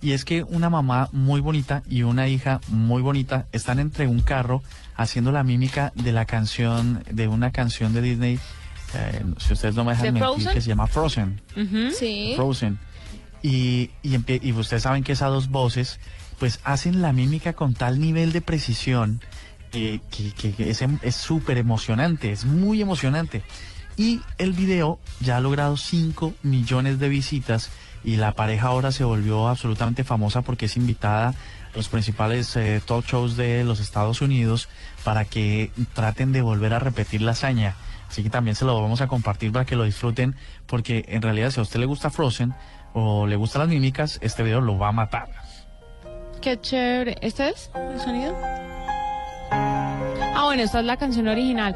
Y es que una mamá muy bonita y una hija muy bonita están entre un carro haciendo la mímica de la canción, de una canción de Disney, eh, si ustedes no me dejan ¿De mentir, Frozen? que se llama Frozen. Sí. Frozen. Y, y, empie- y ustedes saben que esas dos voces, pues hacen la mímica con tal nivel de precisión eh, que, que- que es em- es súper emocionante, es muy emocionante. Y el video ya ha logrado 5 millones de visitas y la pareja ahora se volvió absolutamente famosa porque es invitada a los principales eh, talk shows de los Estados Unidos para que traten de volver a repetir la hazaña. Así que también se lo vamos a compartir para que lo disfruten porque en realidad si a usted le gusta Frozen o le gustan las mímicas, este video lo va a matar. Qué chévere. ¿Este es el sonido? Ah, bueno, esta es la canción original.